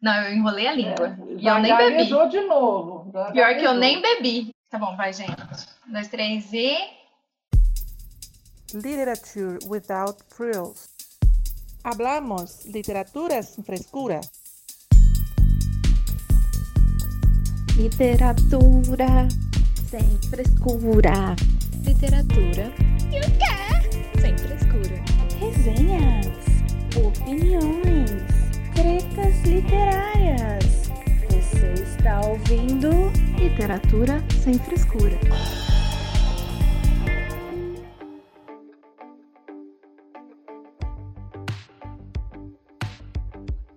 Não, eu enrolei a língua. É, e eu nem bebi. de novo. Já Pior que eu nem bebi. Tá bom, vai, gente. Um, dois, três e. Literature without frills. Hablamos literatura sem frescura. Literatura sem frescura. Literatura e o quê? Sem frescura. Resenhas, opiniões, tretas literárias. Você está ouvindo Literatura sem frescura.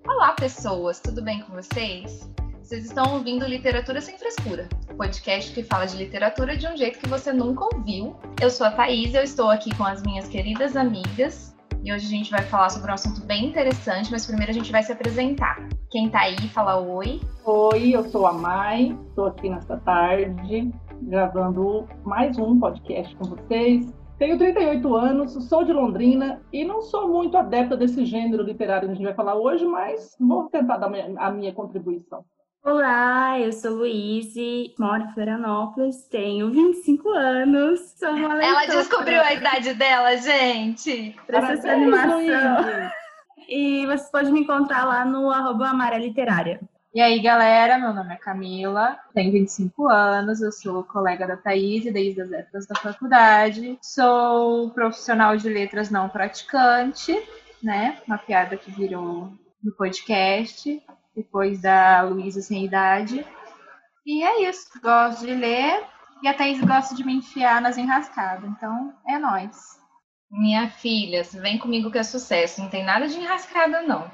Olá, pessoas, tudo bem com vocês? Vocês estão ouvindo Literatura Sem Frescura, podcast que fala de literatura de um jeito que você nunca ouviu. Eu sou a Thaís, eu estou aqui com as minhas queridas amigas e hoje a gente vai falar sobre um assunto bem interessante, mas primeiro a gente vai se apresentar. Quem tá aí, fala oi. Oi, eu sou a Mai, estou aqui nesta tarde gravando mais um podcast com vocês. Tenho 38 anos, sou de Londrina e não sou muito adepta desse gênero literário que a gente vai falar hoje, mas vou tentar dar a minha contribuição. Olá, eu sou Luíse, moro em Florianópolis, tenho 25 anos, sou uma Ela descobriu a idade dela, gente! Pra essa animação. E vocês podem me encontrar lá no arroba Literária. E aí, galera, meu nome é Camila, tenho 25 anos, eu sou colega da Thaís desde as épocas da faculdade, sou profissional de letras não praticante, né? Uma piada que virou no podcast, depois da Luísa Sem Idade. E é isso, gosto de ler e a Thaís gosta de me enfiar nas enrascadas, então é nós. Minha filha, vem comigo que é sucesso, não tem nada de enrascada, não.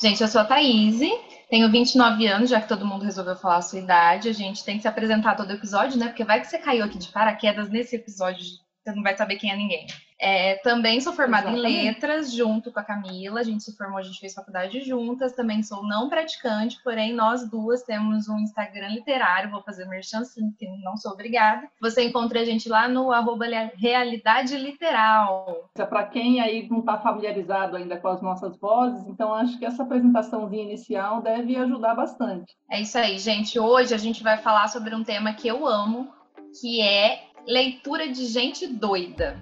Gente, eu sou a Thaís, tenho 29 anos, já que todo mundo resolveu falar a sua idade. A gente tem que se apresentar todo episódio, né? Porque vai que você caiu aqui de paraquedas nesse episódio, você não vai saber quem é ninguém. É, também sou formada Exatamente. em letras, junto com a Camila. A gente se formou, a gente fez faculdade juntas. Também sou não praticante, porém nós duas temos um Instagram literário. Vou fazer merchan sim, que não sou obrigada. Você encontra a gente lá no arroba Realidade Literal. Para quem aí não está familiarizado ainda com as nossas vozes, então acho que essa apresentaçãozinha inicial deve ajudar bastante. É isso aí, gente. Hoje a gente vai falar sobre um tema que eu amo, que é leitura de gente doida.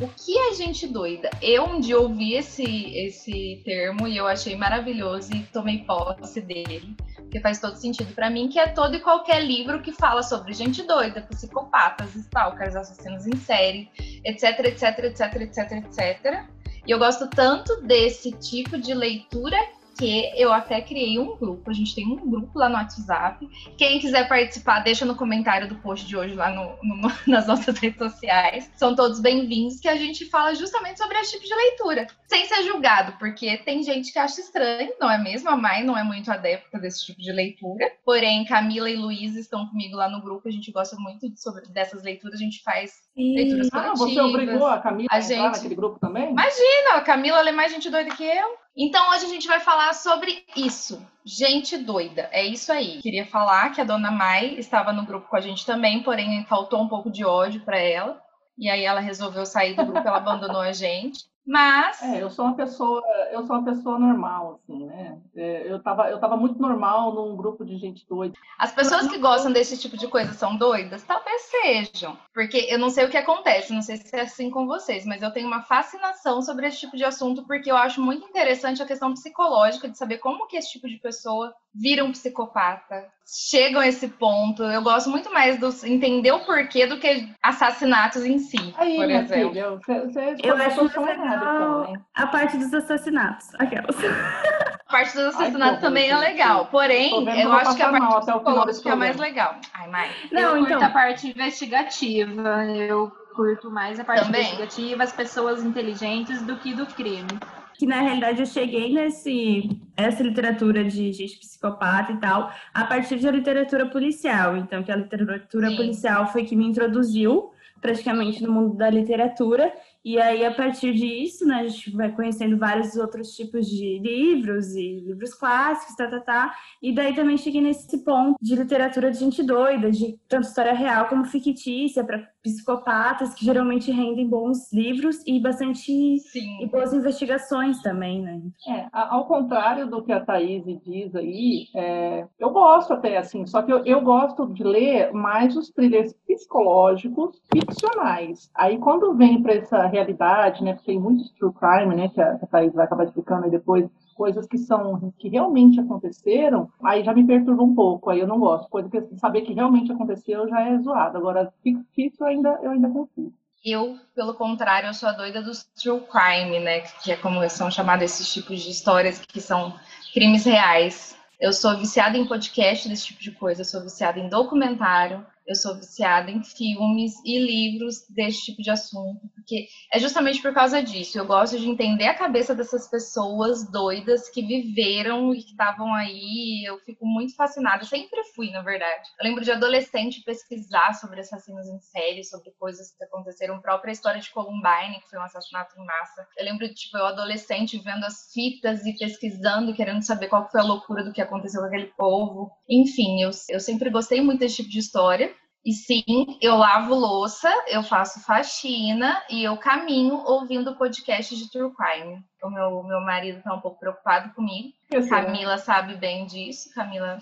O que é gente doida? Eu um dia ouvi esse, esse termo e eu achei maravilhoso e tomei posse dele, porque faz todo sentido para mim, que é todo e qualquer livro que fala sobre gente doida, psicopatas, stalkers, assassinos em série, etc, etc, etc, etc, etc. E eu gosto tanto desse tipo de leitura que eu até criei um grupo. A gente tem um grupo lá no WhatsApp. Quem quiser participar, deixa no comentário do post de hoje lá no, no, nas nossas redes sociais. São todos bem-vindos, que a gente fala justamente sobre esse tipo de leitura. Sem ser julgado, porque tem gente que acha estranho, não é mesmo? A Mai não é muito adepta desse tipo de leitura. Porém, Camila e Luiz estão comigo lá no grupo. A gente gosta muito de, sobre, dessas leituras. A gente faz Sim. leituras coletivas. Ah, você obrigou a Camila a, a gente... naquele grupo também? Imagina, a Camila é mais gente doida que eu. Então hoje a gente vai falar sobre isso. Gente doida, é isso aí. Queria falar que a dona Mai estava no grupo com a gente também, porém faltou um pouco de ódio para ela. E aí ela resolveu sair do grupo, ela abandonou a gente. Mas. É, eu sou uma pessoa, eu sou uma pessoa normal, assim, né? É, eu, tava, eu tava muito normal num grupo de gente doida. As pessoas que gostam desse tipo de coisa são doidas? Talvez sejam. Porque eu não sei o que acontece, não sei se é assim com vocês, mas eu tenho uma fascinação sobre esse tipo de assunto, porque eu acho muito interessante a questão psicológica de saber como que esse tipo de pessoa vira um psicopata, chegam a esse ponto. Eu gosto muito mais do entender o porquê do que assassinatos em si, Aí, por exemplo. Filha, você, você eu acho legal a parte dos assassinatos, aquelas. A parte dos assassinatos Ai, também é legal, porém, eu acho que a parte psicológica é mais legal. Ai, Mai. Não, eu então... a parte investigativa, eu curto mais a parte também. investigativa, as pessoas inteligentes do que do crime que na realidade eu cheguei nesse essa literatura de gente psicopata e tal a partir da literatura policial. Então, que a literatura Sim. policial foi que me introduziu praticamente no mundo da literatura. E aí, a partir disso, né, a gente vai conhecendo vários outros tipos de livros e livros clássicos, tá, tá, tá. E daí também cheguei nesse ponto de literatura de gente doida, de tanto história real como fictícia, para psicopatas que geralmente rendem bons livros e bastante Sim. e boas investigações também, né? É, ao contrário do que a Thaís diz aí, é, eu gosto até assim, só que eu, eu gosto de ler mais os thrillers psicológicos ficcionais. Aí quando vem para essa realidade, né, porque tem muitos true crime, né, que a, que a Thaís vai acabar explicando aí depois, coisas que são que realmente aconteceram, aí já me perturba um pouco, aí eu não gosto. Coisa que saber que realmente aconteceu já é zoado. Agora, fictício ainda, eu ainda confio. Eu, pelo contrário, eu sou a doida dos true crime, né? Que é como são chamados esses tipos de histórias que são crimes reais. Eu sou viciada em podcast desse tipo de coisa, eu sou viciada em documentário, eu sou viciada em filmes e livros desse tipo de assunto, porque é justamente por causa disso. Eu gosto de entender a cabeça dessas pessoas doidas que viveram e que estavam aí. Eu fico muito fascinada, sempre fui, na verdade. Eu lembro de adolescente pesquisar sobre assassinos em série, sobre coisas que aconteceram, própria história de Columbine, que foi um assassinato em massa. Eu lembro de, tipo, eu adolescente vendo as fitas e pesquisando, querendo saber qual foi a loucura do que aconteceu com aquele povo. Enfim, eu, eu sempre gostei muito desse tipo de história. E sim, eu lavo louça, eu faço faxina e eu caminho ouvindo podcast de True Crime. O meu, meu marido tá um pouco preocupado comigo. Né? Camila sabe bem disso. Camila.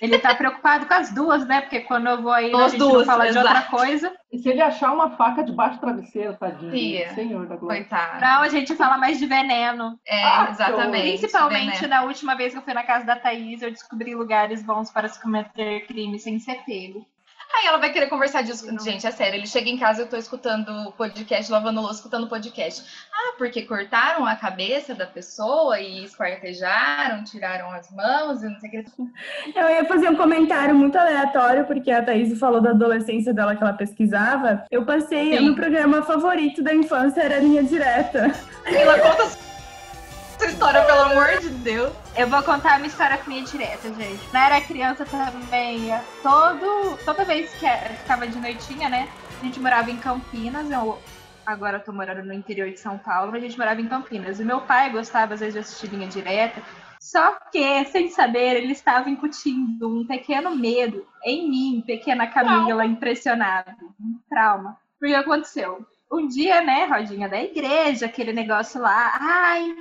Ele tá preocupado com as duas, né? Porque quando eu vou aí, a As gente não fala de outra exato. coisa. E se ele achar uma faca debaixo do travesseiro, tadinho, Tia. senhor da glória. Coitada. Não, a gente fala mais de veneno. É, Ah, exatamente. Principalmente Veneno. na última vez que eu fui na casa da Thaís, eu descobri lugares bons para se cometer crime sem ser pego. Aí ela vai querer conversar disso. Gente, é sério, ele chega em casa eu tô escutando podcast, lavando louça, escutando podcast. Ah, porque cortaram a cabeça da pessoa e esquartejaram, tiraram as mãos e não sei o que. Eu ia fazer um comentário muito aleatório, porque a Thaís falou da adolescência dela que ela pesquisava. Eu passei, Sim. no programa favorito da infância era Linha Direta. Ela conta sua história, pelo amor de Deus. Eu vou contar uma história com minha direta, gente. Eu era criança também, todo, toda vez que eu ficava de noitinha, né? A gente morava em Campinas, eu agora eu tô morando no interior de São Paulo, mas a gente morava em Campinas. E meu pai gostava às vezes de assistir linha direta. Só que, sem saber, ele estava incutindo um pequeno medo em mim, pequena Camila, impressionada. Um trauma. Porque aconteceu? Um dia, né, rodinha da igreja, aquele negócio lá. Ai,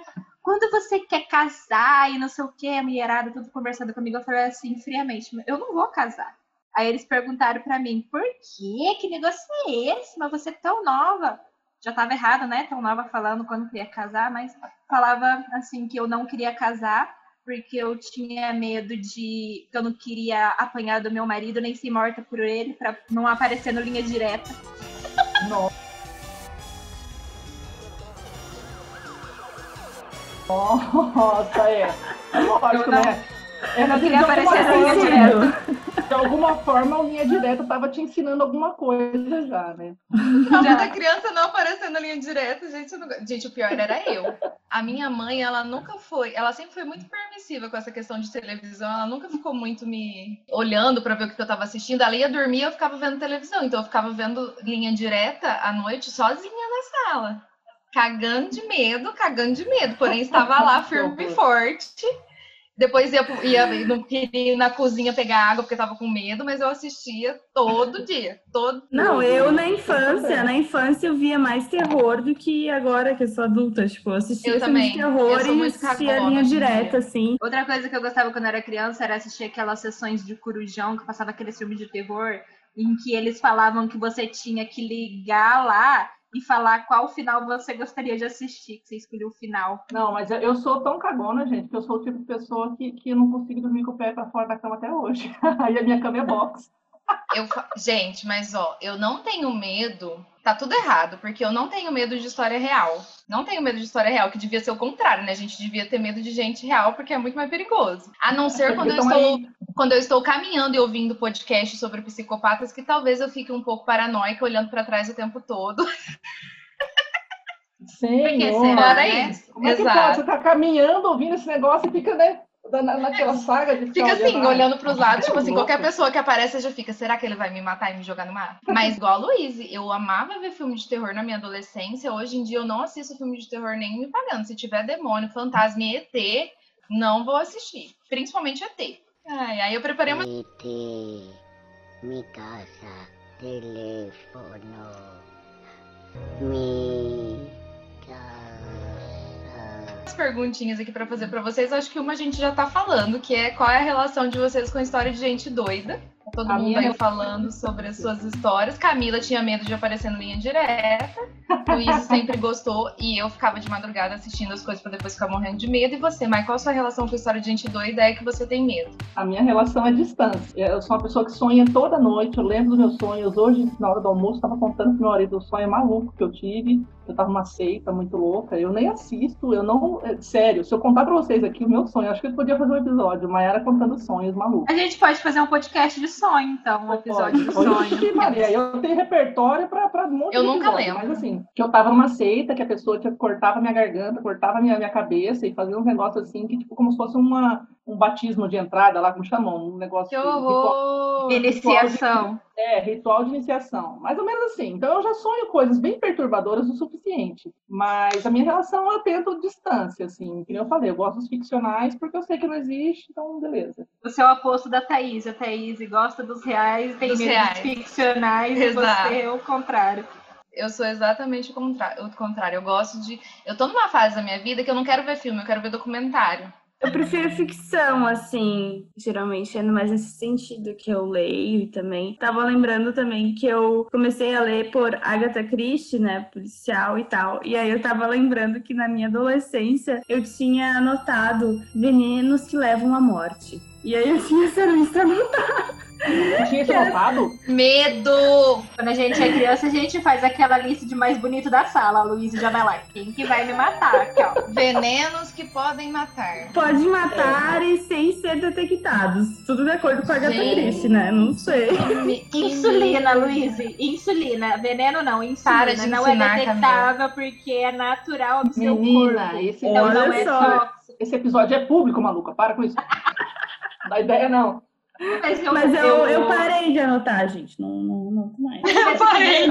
quando você quer casar e não sei o que, a mulherada tudo conversando comigo, eu falei assim, friamente, eu não vou casar. Aí eles perguntaram pra mim, por quê? Que negócio é esse? Mas você é tão nova. Já tava errado, né? Tão nova falando quando queria casar, mas falava assim que eu não queria casar porque eu tinha medo de que eu não queria apanhar do meu marido nem ser morta por ele pra não aparecer no linha direta. Nossa, é. É lógico, não- né? Eu não de queria alguma aparecer na forma- linha direta. De alguma forma, a linha direta estava te ensinando alguma coisa já, né? A da criança não aparecendo na linha direta, gente, não... gente, o pior era eu. A minha mãe, ela nunca foi, ela sempre foi muito permissiva com essa questão de televisão, ela nunca ficou muito me olhando pra ver o que eu tava assistindo. Ela ia dormir, eu ficava vendo televisão, então eu ficava vendo linha direta à noite sozinha na sala. Cagando de medo, cagando de medo, porém estava lá firme e forte. Depois ia, ia não queria ir na cozinha pegar água porque tava com medo, mas eu assistia todo dia, todo Não, eu na infância, na infância eu via mais terror do que agora que eu sou adulta. Tipo, eu assistia Eu filme também. terror Eu sou e assistia cagona linha direta, assim. Outra coisa que eu gostava quando eu era criança era assistir aquelas sessões de Corujão, que passava aqueles filmes de terror, em que eles falavam que você tinha que ligar lá e falar qual final você gostaria de assistir, que você escolheu o final. Não, mas eu- sou tão cagona, gente, que eu sou o tipo de pessoa que, que não consigo dormir com o pé para fora da cama até hoje. Aí a minha cama é box. Eu, gente, mas ó, eu não tenho medo. Tá tudo errado, porque eu não tenho medo de história real. Não tenho medo de história real, que devia ser o contrário, né? A gente devia ter medo de gente real, porque é muito mais perigoso. A não ser quando eu estou, quando eu estou caminhando e ouvindo podcast sobre psicopatas, que talvez eu fique um pouco paranoica olhando pra trás o tempo todo. Senhor. será, Fora né? isso. Como é que pode? Você tá caminhando, ouvindo esse negócio e fica, né, na, naquela saga de Fica assim, olhando. olhando pros lados, tipo assim, louco. qualquer pessoa que aparece já fica, será que ele vai me matar e me jogar no mar? Mas igual a Luíse, eu amava ver filme de terror na minha adolescência, hoje em dia eu não assisto filme de terror nem me pagando. Se tiver demônio, fantasma e ET, não vou assistir. Principalmente ET. Ai, aí eu preparei uma... Vete, mi casa teléfono. Mi As perguntinhas aqui pra fazer pra vocês, acho que uma a gente já tá falando, que é qual é a relação de vocês com a história de gente doida. Todo A mundo aí falando sobre as suas histórias. Camila tinha medo de aparecer no linha direta. Luiz sempre gostou e eu ficava de madrugada assistindo as coisas pra depois ficar morrendo de medo. E você, Mai, qual a sua relação com a história de gente doida? É que você tem medo. A minha relação é distância. Eu sou uma pessoa que sonha toda noite, eu lembro dos meus sonhos. Hoje, na hora do almoço, estava contando pro meu marido o sonho maluco que eu tive. Eu tava numa seita muito louca. Eu nem assisto, eu não. é, Sério, se eu contar pra vocês aqui o meu sonho, acho que eu podia fazer um episódio, mas era contando sonhos malucos. A gente pode fazer um podcast de sonho, então, um episódio de sonho. Maria, eu tenho repertório pra, pra um monte Eu de nunca episódio, lembro. Mas assim, que eu tava numa seita, que a pessoa tipo, cortava minha garganta, cortava minha, minha cabeça e fazia uns negócios assim, que tipo, como se fosse uma, um batismo de entrada lá, como chamam, um negócio Que de- horror! Iniciação. É, ritual de iniciação. Mais ou menos assim. Então eu já sonho coisas bem perturbadoras o suficiente. Mas a minha relação eu tento distância, assim. Como eu falei, eu gosto dos ficcionais porque eu sei que não existe, então beleza. Você é o oposto da Thaís. A Thaís gosta dos reais, tem Dos medo reais. dos ficcionais, Exato. e você é o contrário. Eu sou exatamente o contrário, o contrário. Eu gosto de. Eu tô numa fase da minha vida que eu não quero ver filme, eu quero ver documentário. Eu prefiro ficção, assim, geralmente é mais nesse sentido que eu leio também. Tava lembrando também que eu comecei a ler por Agatha Christie, né, policial e tal. E aí eu tava lembrando que na minha adolescência eu tinha anotado venenos que levam à morte. E aí eu tinha essa lista anotada. Tinha esse notado? Medo! Quando a gente é criança, a gente faz aquela lista de mais bonito da sala. A Luísa já vai lá. Quem que vai me matar? Aqui, ó. Venenos que podem matar. Pode matar e sem ser detectados. Tudo de acordo com a Agatha Gente. Christie, né? Não sei. Insulina, Luísa. Insulina. Veneno não, insulina. Para de não é detectável porque é natural do seu Menina, corpo. esse, Então Olha não é só. tóxico. esse episódio é público, maluca. Para com isso. Não dá ideia, não. Mas eu, Mas eu, eu parei de anotar, gente. Não, não, não mais. Eu parei.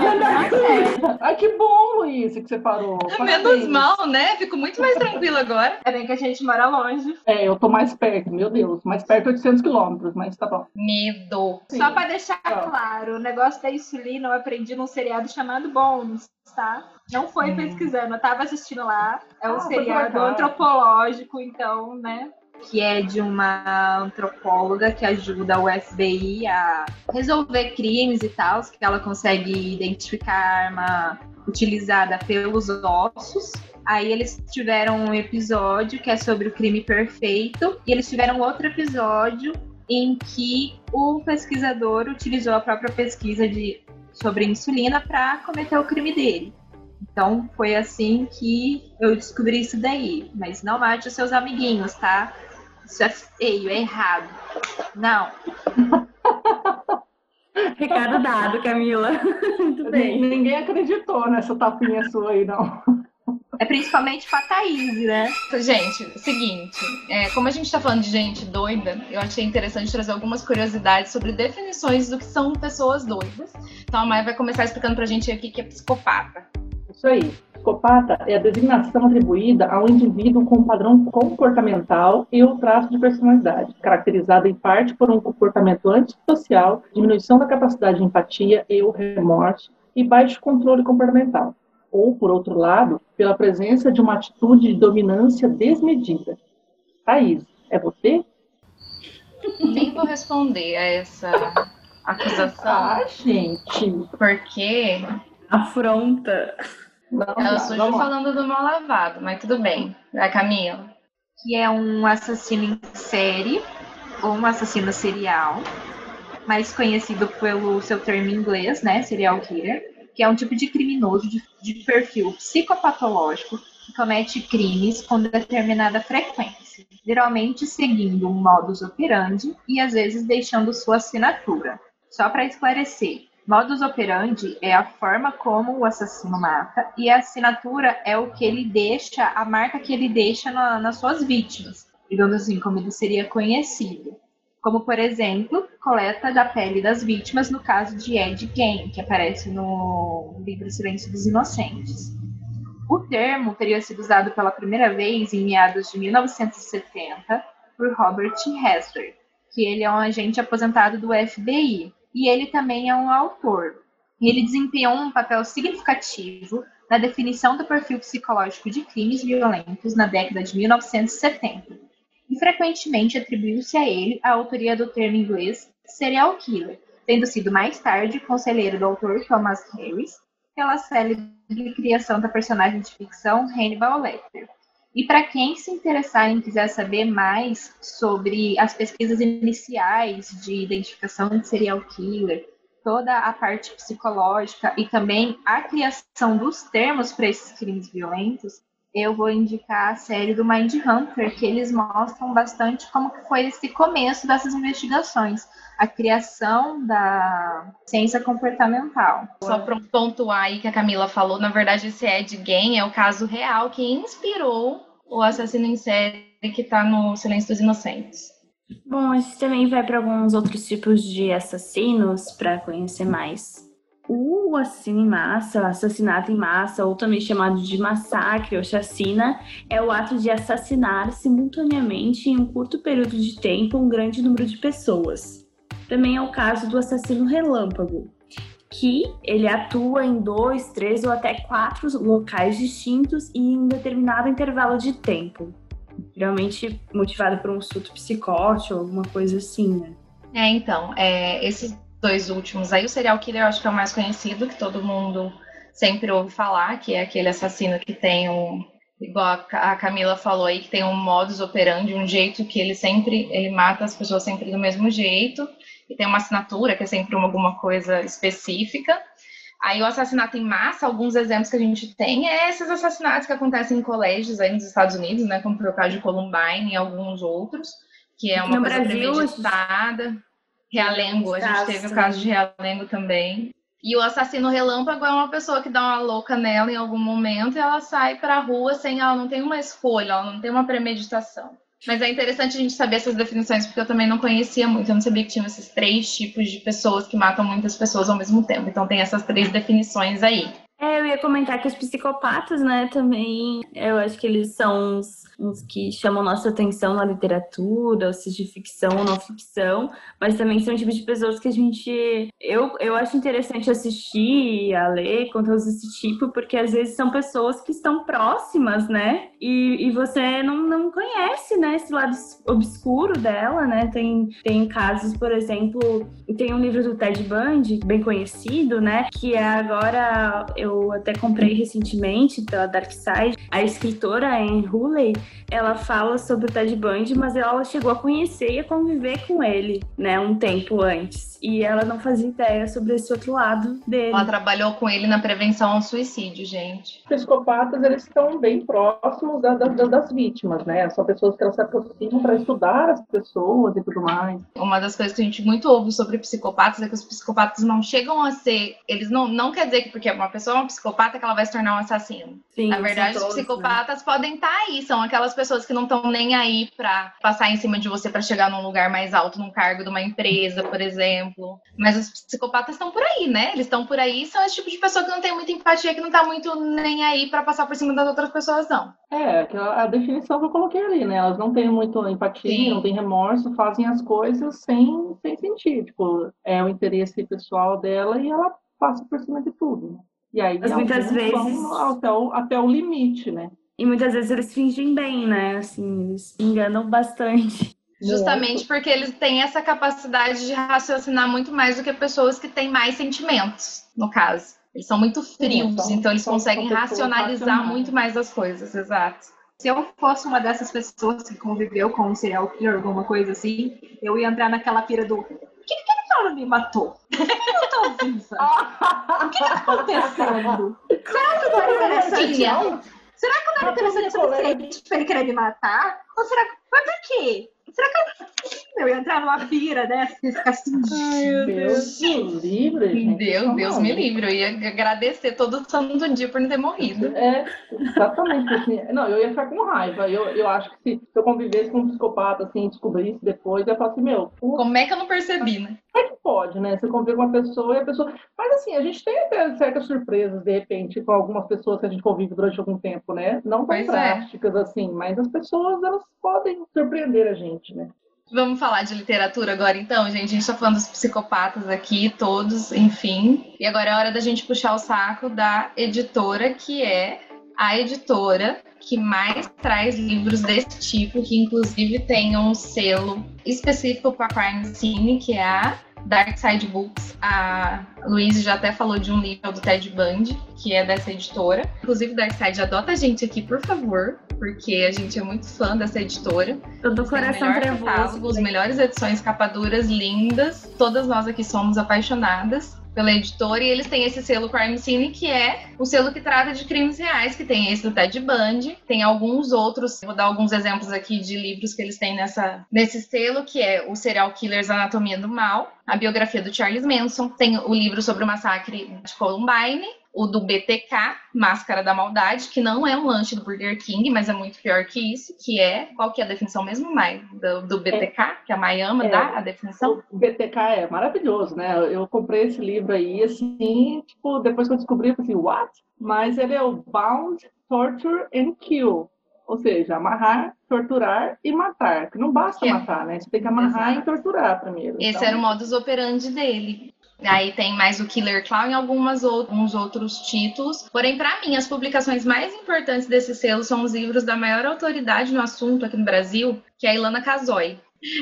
Ai, que bom, Luiz, que você parou. Menos Parabéns. mal, né? Fico muito mais tranquila agora. É bem que a gente mora longe. É, eu tô mais perto, meu Deus. Mais perto de 800 quilômetros, mas tá bom. Medo. Só pra deixar Tá. claro, o negócio da insulina eu aprendi num seriado chamado Bones, tá? Não foi Hum. pesquisando, eu tava assistindo lá. É um Ah, seriado antropológico, então, né? Que é de uma antropóloga que ajuda o FBI a resolver crimes e tal, que ela consegue identificar arma utilizada pelos ossos. Aí eles tiveram um episódio que é sobre o crime perfeito, e eles tiveram outro episódio em que o pesquisador utilizou a própria pesquisa de, sobre insulina para cometer o crime dele. Então foi assim que eu descobri isso daí. Mas não mate os seus amiguinhos, tá? Isso é feio, é errado. Não. Recado dado, Camila. Muito bem. Ninguém acreditou nessa tapinha sua aí, não. É principalmente pra Thaís, né? Gente, seguinte, é, como a gente tá falando de gente doida, eu achei interessante trazer algumas curiosidades sobre definições do que são pessoas doidas. Então a Maia vai começar explicando pra gente aqui que é psicopata. Isso aí. Psicopata é a designação atribuída a um indivíduo com um padrão comportamental e ou traço de personalidade, caracterizado em parte por um comportamento antissocial, diminuição da capacidade de empatia e ou remorso e baixo controle comportamental. Ou, por outro lado, pela presença de uma atitude de dominância desmedida. Thaís, é você? Nem vou responder a essa acusação, Ah, gente. porque Afronta. Vamos lá. falando do mal lavado, mas tudo bem. Vai, Camila. Que é um assassino em série ou um assassino serial, mais conhecido pelo seu termo em inglês, né? Serial killer, que é um tipo de criminoso de, de perfil psicopatológico que comete crimes com determinada frequência, geralmente seguindo um modus operandi e às vezes deixando sua assinatura. Só para esclarecer, modus operandi é a forma como o assassino mata e a assinatura é o que ele deixa, a marca que ele deixa na- nas suas vítimas, digamos assim, como ele seria conhecido. Como, por exemplo, coleta da pele das vítimas no caso de Ed Gein, que aparece no livro Silêncio dos Inocentes. O termo teria sido usado pela primeira vez em meados de 1970 por Robert Hester, que ele é um agente aposentado do FBI. E ele também é um autor. ele desempenhou um papel significativo na definição do perfil psicológico de crimes violentos na década de 1970, e frequentemente atribuiu-se a ele a autoria do termo inglês serial killer, tendo sido mais tarde conselheiro do autor Thomas Harris pela célebre criação da personagem de ficção Hannibal Lecter. E para quem se interessar e quiser saber mais sobre as pesquisas iniciais de identificação de serial killer, toda a parte psicológica e também a criação dos termos para esses crimes violentos, eu vou indicar a série do Mind Hunter, que eles mostram bastante como que foi esse começo dessas investigações, a criação da ciência comportamental. Só para pontuar aí que a Camila falou, na verdade esse Ed Gein é o caso real que inspirou o assassino em série que está no Silêncio dos Inocentes. Bom, a gente também vai para alguns outros tipos de assassinos para conhecer mais. O assassino em massa, assassinato em massa, ou também chamado de massacre ou chacina, é o ato de assassinar simultaneamente em um curto período de tempo um grande número de pessoas. Também é o caso do assassino relâmpago, que ele atua em dois, três ou até quatro locais distintos e em um determinado intervalo de tempo. Geralmente motivado por um surto psicótico ou alguma coisa assim, né? É, então, é, esses dois últimos aí, o serial killer eu acho que é o mais conhecido, que todo mundo sempre ouve falar, que é aquele assassino que tem um, igual a Camila falou aí, que tem um modus operandi, um jeito que ele sempre, ele mata as pessoas sempre do mesmo jeito, e tem uma assinatura que é sempre uma, alguma coisa específica. Aí o assassinato em massa, alguns exemplos que a gente tem é esses assassinatos que acontecem em colégios aí nos Estados Unidos, né, como foi o caso de Columbine e alguns outros, que é uma no coisa Brasil, premeditada. Realengo, a gente teve o caso de Realengo também. E o assassino relâmpago é uma pessoa que dá uma louca nela em algum momento e ela sai pra rua sem, ela não tem uma escolha, ela não tem uma premeditação. Mas é interessante a gente saber essas definições, porque eu também não conhecia muito, eu não sabia que tinha esses três tipos de pessoas que matam muitas pessoas ao mesmo tempo. Então tem essas três definições aí. É, eu ia comentar que os psicopatas, né, também, eu acho que eles são uns, uns que chamam nossa atenção na literatura, ou seja, de ficção ou não ficção, mas também são tipos de pessoas que a gente, eu, eu acho interessante assistir, a ler conteúdos desse tipo, porque às vezes são pessoas que estão próximas, né, e, e você não, não conhece, né, esse lado obscuro dela, né, tem, tem casos, por exemplo, tem um livro do Ted Bundy, bem conhecido, né, que é agora, eu até comprei recentemente pela Dark Side, a escritora Anne Hurley, ela fala sobre o Ted Bundy, mas ela chegou a conhecer e a conviver com ele, né, um tempo antes. E ela não fazia ideia sobre esse outro lado dele. Ela trabalhou com ele na prevenção ao suicídio, gente. Os psicopatas, eles estão bem próximos da- da- da- das vítimas, né? São pessoas que elas se aproximam para estudar as pessoas e tudo mais. Uma das coisas que a gente muito ouve sobre psicopatas é que os psicopatas não chegam a ser. Eles não, não quer dizer que porque uma pessoa é uma psicopata que ela vai se tornar um assassino. Sim, Na verdade, todos, os né? psicopatas podem estar aí, são aquelas pessoas que não estão nem aí pra passar em cima de você pra chegar num lugar mais alto, num cargo de uma empresa, por exemplo. Mas os psicopatas estão por aí, né? Eles estão por aí, são esse tipo de pessoa que não tem muita empatia, que não tá muito nem aí pra passar por cima das outras pessoas, não. É, que a definição que eu coloquei ali, né? Elas não têm muito empatia, Sim. não têm remorso, fazem as coisas sem, sem sentir. Tipo, é o interesse pessoal dela e ela passa por cima de tudo. né? E aí, Mas muitas vezes- Até o, até o limite, né? E muitas vezes eles fingem bem, né? Assim, eles enganam bastante. Justamente porque eles têm essa capacidade de raciocinar muito mais do que pessoas que têm mais sentimentos, no caso. Eles são muito frios, são- então eles conseguem racionalizar racionais. muito mais as coisas, exato. Se eu fosse uma dessas pessoas que conviveu com um serial killer, alguma coisa assim, eu ia entrar naquela pira do. Por que aquele cara me matou? Por que eu tô viva? O que tá acontecendo? Será que não era interessante? Será que não era interessante o suficiente pra ele querer me matar? Ou será que. Mas por quê? Será que eu, eu ia entrar numa pira dessa e ficar assim. Deus me gente. Deus, Não, Deus me livre. Eu ia agradecer todo santo dia por não ter morrido. É, exatamente. Assim, não, eu ia ficar com raiva. Eu, eu acho que se eu convivesse com um psicopata, assim, descobrisse depois, eu ia falar assim, meu, Como é que eu não percebi, né? como é que pode, né? Você convive com uma pessoa e a pessoa. Mas assim, a gente tem até certas surpresas, de repente, com algumas pessoas que a gente convive durante algum tempo, né? Não tão Pois é. assim, mas as pessoas, elas podem surpreender a gente, né? Vamos falar de literatura agora, então, gente. A gente tá falando dos psicopatas aqui, todos, enfim. E agora é hora da gente puxar o saco da editora, que é a editora que mais traz livros desse tipo, que inclusive tem um selo específico para Crime Scene, que é a Dark Side Books. A Luiz já até falou de um livro do Ted Bundy, que é dessa editora. Inclusive, Dark Side, adota a gente aqui, por favor, porque a gente é muito fã dessa editora. Todo coração trevoso. Os melhores edições capaduras lindas. Todas nós aqui somos apaixonadas pela editora, e eles têm esse selo Crime Scene, que é o selo que trata de crimes reais, que tem esse do Ted Bundy, tem alguns outros, vou dar alguns exemplos aqui de livros que eles têm nessa, nesse selo, que é o Serial Killers Anatomia do Mal, a biografia do Charles Manson, tem o livro sobre o massacre de Columbine, o do BTK, Máscara da Maldade, que não é um lanche do Burger King, mas é muito pior que isso, que é, qual que é a definição mesmo, Mai, do, do BTK, é, que a Mai ama, é, dá a definição? O BTK é maravilhoso, né? Eu comprei esse livro aí, assim, tipo, depois que eu descobri, eu falei what? Mas ele é o Bound, Torture and Kill, ou seja, amarrar, torturar e matar. Que não basta é. matar, né? Você tem que amarrar Exato. e torturar primeiro. Esse então... era o modus operandi dele. Aí tem mais o Killer Clown e algumas alguns outros títulos. Porém, para mim, as publicações mais importantes desse selo são os livros da maior autoridade no assunto aqui no Brasil, que é a Ilana Casoy.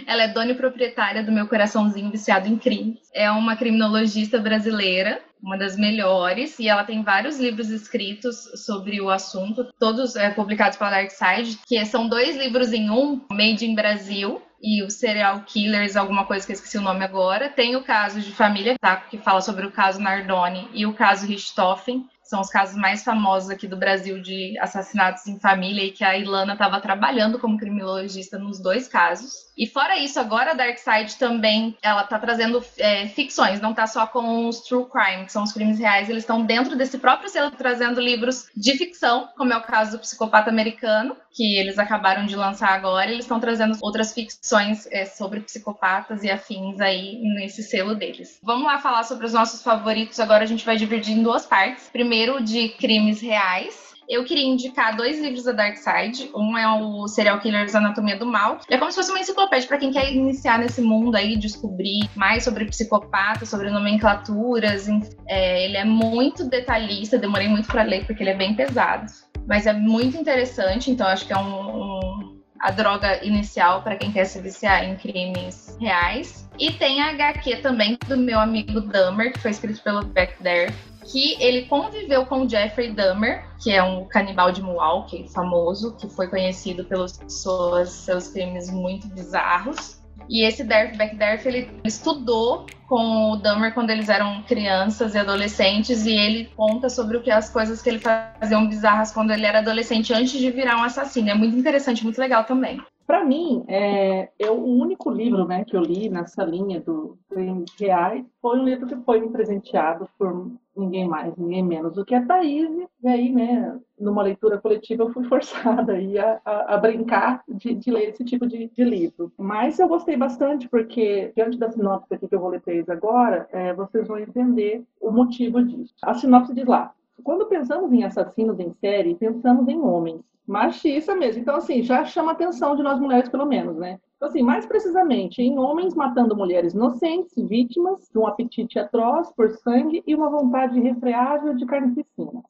Ela é dona e proprietária do Meu Coraçãozinho Viciado em Crimes. É uma criminologista brasileira, uma das melhores, e ela tem vários livros escritos sobre o assunto, todos é, publicados pela Dark Side, que são dois livros em um, Made in Brasil, e o Serial Killers, alguma coisa que eu esqueci o nome agora. Tem o caso de Família Taco, que fala sobre o caso Nardoni, e o caso Richthofen, são os casos mais famosos aqui do Brasil de assassinatos em família e que a Ilana estava trabalhando como criminologista nos dois casos. E fora isso, agora a Darkseid também ela tá trazendo é, ficções, não tá só com os true crime, que são os crimes reais, eles estão dentro desse próprio selo trazendo livros de ficção, como é o caso do Psicopata Americano, que eles acabaram de lançar agora, eles estão trazendo outras ficções é, sobre psicopatas e afins aí nesse selo deles. Vamos lá falar sobre os nossos favoritos, agora a gente vai dividir em duas partes. Primeiro de crimes reais, eu queria indicar dois livros da Dark Side. Um é o Serial Killers Anatomia do Mal. É como se fosse uma enciclopédia para quem quer iniciar nesse mundo aí, descobrir mais sobre psicopatas, sobre nomenclaturas. É, ele é muito detalhista, demorei muito para ler porque ele é bem pesado. Mas é muito interessante, então acho que é um, um a droga inicial para quem quer se viciar em crimes reais. E tem a HQ também do meu amigo Dahmer, que foi escrito pelo Beck Dare, que ele conviveu com Jeffrey Dahmer, que é um canibal de Milwaukee famoso, que foi conhecido pelos seus, seus crimes muito bizarros. E esse Derf Backderf, ele estudou com o Dahmer quando eles eram crianças e adolescentes e ele conta sobre o que as coisas que ele faziam bizarras quando ele era adolescente antes de virar um assassino. É muito interessante, muito legal também. Para mim, é, eu, o único livro né, que eu li nessa linha do reais foi um livro que foi me presenteado por ninguém mais, ninguém menos do que a Thaís. E aí, né, numa leitura coletiva, eu fui forçada aí a, a, a brincar de, de, ler esse tipo de, de, livro. Mas eu gostei bastante, porque diante da sinopse aqui que eu vou ler para eles agora, é, vocês vão entender o motivo disso. A sinopse diz lá: quando pensamos em assassinos em série, pensamos em homens. Machista mesmo. Então, assim, já chama atenção de nós mulheres, pelo menos, né? Então, assim, mais precisamente, em homens matando mulheres inocentes, vítimas de um apetite atroz por sangue e uma vontade irrefreável de carnificina.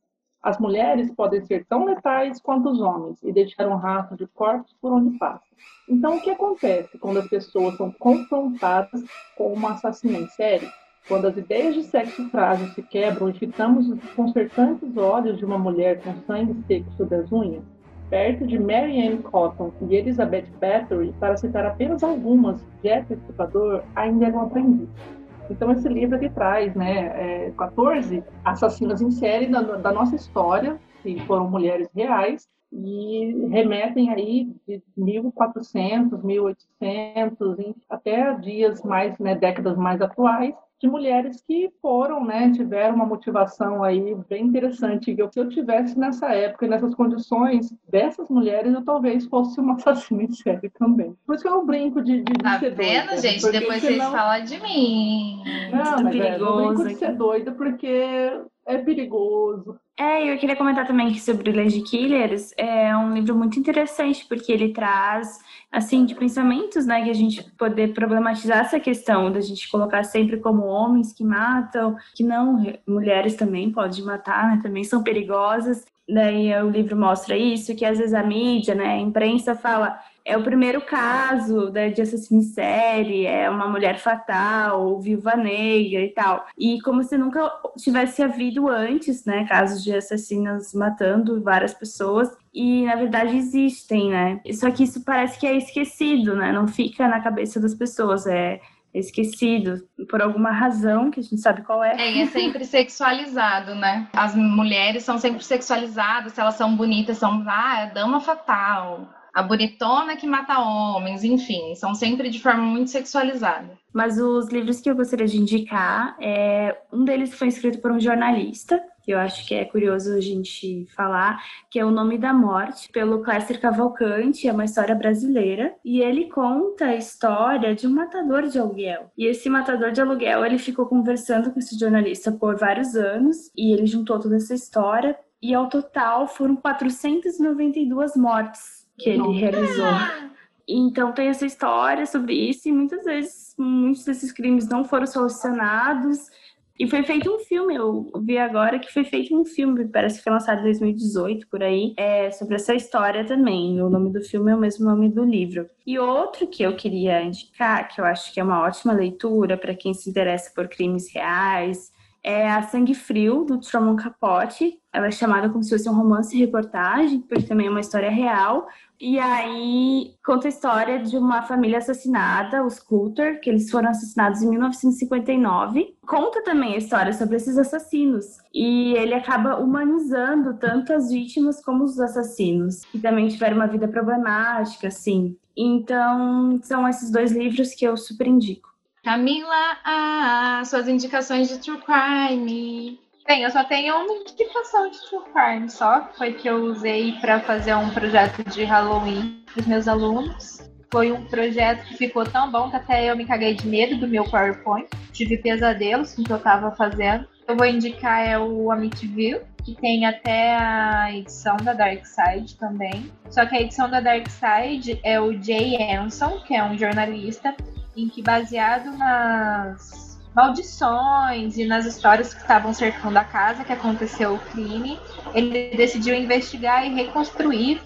As mulheres podem ser tão letais quanto os homens e deixar um rastro de corpos por onde passam. Então, o que acontece quando as pessoas são confrontadas com uma assassina em série? Quando as ideias de sexo frágil se quebram e fitamos os desconcertantes olhos de uma mulher com sangue seco sob as unhas, perto de Mary Ann Cotton e Elizabeth Bathory, para citar apenas algumas, Jeff Estripador ainda é um aprendiz. Então esse livro aqui traz né, é, 14 assassinas em série da, da nossa história, que foram mulheres reais, e remetem aí de 1400, 1800, até dias mais, né, décadas mais atuais, de mulheres que foram, né, tiveram uma motivação aí bem interessante. Eu, se eu tivesse nessa época, nessas condições dessas mulheres, eu talvez fosse uma assassina em série também. Por isso que eu brinco de, de, de tá ser vendo, doida. gente? Depois vocês falam de mim. Não, mas é, eu brinco de ser doida porque é perigoso. É, eu queria comentar também que sobre Lady Killers é um livro muito interessante porque ele traz assim de pensamentos, né, que a gente poder problematizar essa questão da gente colocar sempre como homens que matam, que não mulheres também podem matar, né, também são perigosas. Daí o livro mostra isso, que às vezes a mídia, né, a imprensa fala é o primeiro caso né, de assassino em série, é uma mulher fatal, viúva negra e tal. E como se nunca tivesse havido antes, né, casos de assassinos matando várias pessoas. E na verdade existem, né? Só que isso parece que é esquecido, né? Não fica na cabeça das pessoas. É esquecido por alguma razão que a gente sabe qual é. É, e é sempre sexualizado, né? As mulheres são sempre sexualizadas, se elas são bonitas, são ah, é dama fatal a bonitona que mata homens, enfim, são sempre de forma muito sexualizada. Mas os livros que eu gostaria de indicar, é, um deles foi escrito por um jornalista, que eu acho que é curioso a gente falar, que é O Nome da Morte, pelo Cléster Cavalcante, é uma história brasileira, e ele conta a história de um matador de aluguel. E esse matador de aluguel, ele ficou conversando com esse jornalista por vários anos, e ele juntou toda essa história, e ao total foram 492 mortes que ele realizou. Então tem essa história sobre isso e muitas vezes muitos desses crimes não foram solucionados. E foi feito um filme, eu vi agora que foi feito um filme, parece que foi lançado em 2018, por aí, é, sobre essa história também. O nome do filme é o mesmo nome do livro. E outro que eu queria indicar, que eu acho que é uma ótima leitura para quem se interessa por crimes reais, é a Sangue Frio, do Truman Capote. Ela é chamada como se fosse um romance-reportagem, porque também é uma história real, e aí conta a história de uma família assassinada, os Coulter, que eles foram assassinados em 1959. Conta também a história sobre esses assassinos. E ele acaba humanizando tanto as vítimas como os assassinos, que também tiveram uma vida problemática, assim. Então, são esses dois livros que eu super indico. Camila, ah, suas indicações de True Crime. Bem, eu só tenho uma indicação de True Crime só, foi que eu usei para fazer um projeto de Halloween para os meus alunos. Foi um projeto que ficou tão bom que até eu me caguei de medo do meu PowerPoint. Tive pesadelos com o que eu estava fazendo. Eu vou indicar é o Amityville, que tem até a edição da Dark Side também. Só que a edição da Dark Side é o Jay Anson, que é um jornalista, em que baseado nas maldições e nas histórias que estavam cercando a casa que aconteceu o crime, ele decidiu investigar e reconstruir,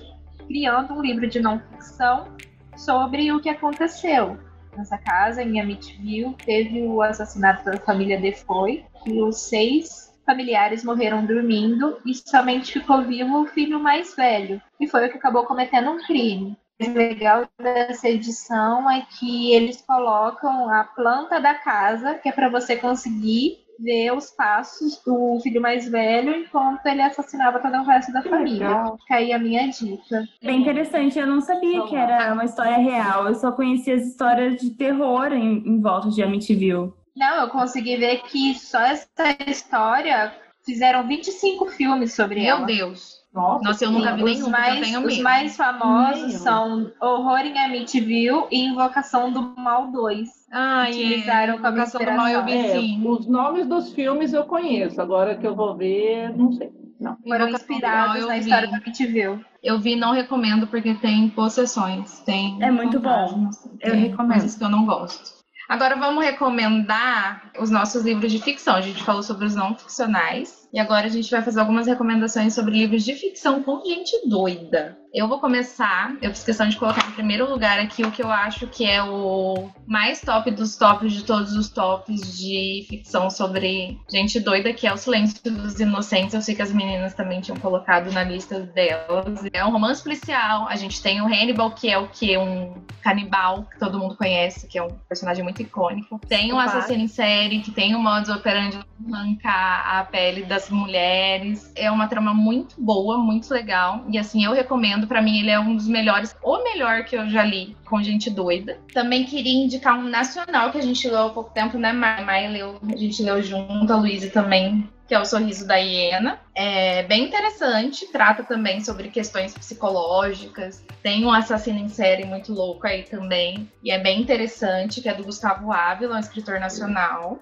criando um livro de não ficção sobre o que aconteceu nessa casa em Amityville. Teve o assassinato da família Defoe e os seis familiares morreram dormindo e somente ficou vivo o filho mais velho, e foi o que acabou cometendo um crime legal dessa edição é que eles colocam a planta da casa, que é para você conseguir ver os passos do filho mais velho enquanto ele assassinava todo o resto da família. Legal. Fica aí a minha dica. Bem interessante, eu não sabia que era uma história real, eu só conhecia as histórias de terror em, em volta de Amityville. Não, eu consegui ver que só essa história fizeram 25 filmes sobre Meu ela. Meu Deus. Nossa, Nossa eu nunca vi nenhum, mais. Os mais famosos são Horror em Amityville e Invocação do Mal 2. Ah, utilizaram é. como Invocação do Mal eu vi é, Os nomes dos filmes eu conheço, agora que eu vou ver, não sei. Não. Foram inspirados na história do Amityville. Eu vi não recomendo porque tem possessões. Tem é muito bom. Eu recomendo. Coisas que eu não gosto. Agora vamos recomendar os nossos livros de ficção. A gente falou sobre os não ficcionais. E agora a gente vai fazer algumas recomendações sobre livros de ficção com gente doida. Eu vou começar, eu fiz questão de colocar em primeiro lugar aqui o que eu acho que é o mais top dos tops de todos os tops de ficção sobre gente doida, que é O Silêncio dos Inocentes. Eu sei que as meninas também tinham colocado na lista delas. É um romance policial. A gente tem o Hannibal, que é o que? Um canibal, que todo mundo conhece, que é um personagem muito icônico. Tem um assassino em série, que tem o modus operandi arrancar a pele das mulheres. É uma trama muito boa, muito legal. E assim, eu recomendo. Para mim, ele é um dos melhores, ou melhor que eu já li com gente doida. Também queria indicar um nacional que a gente leu há pouco tempo, né? Mai leu, a gente leu junto, a Luísa também, que é O Sorriso da Hiena. É bem interessante, trata também sobre questões psicológicas. Tem um assassino em série muito louco aí também, e é bem interessante, que é do Gustavo Ávila, um escritor nacional.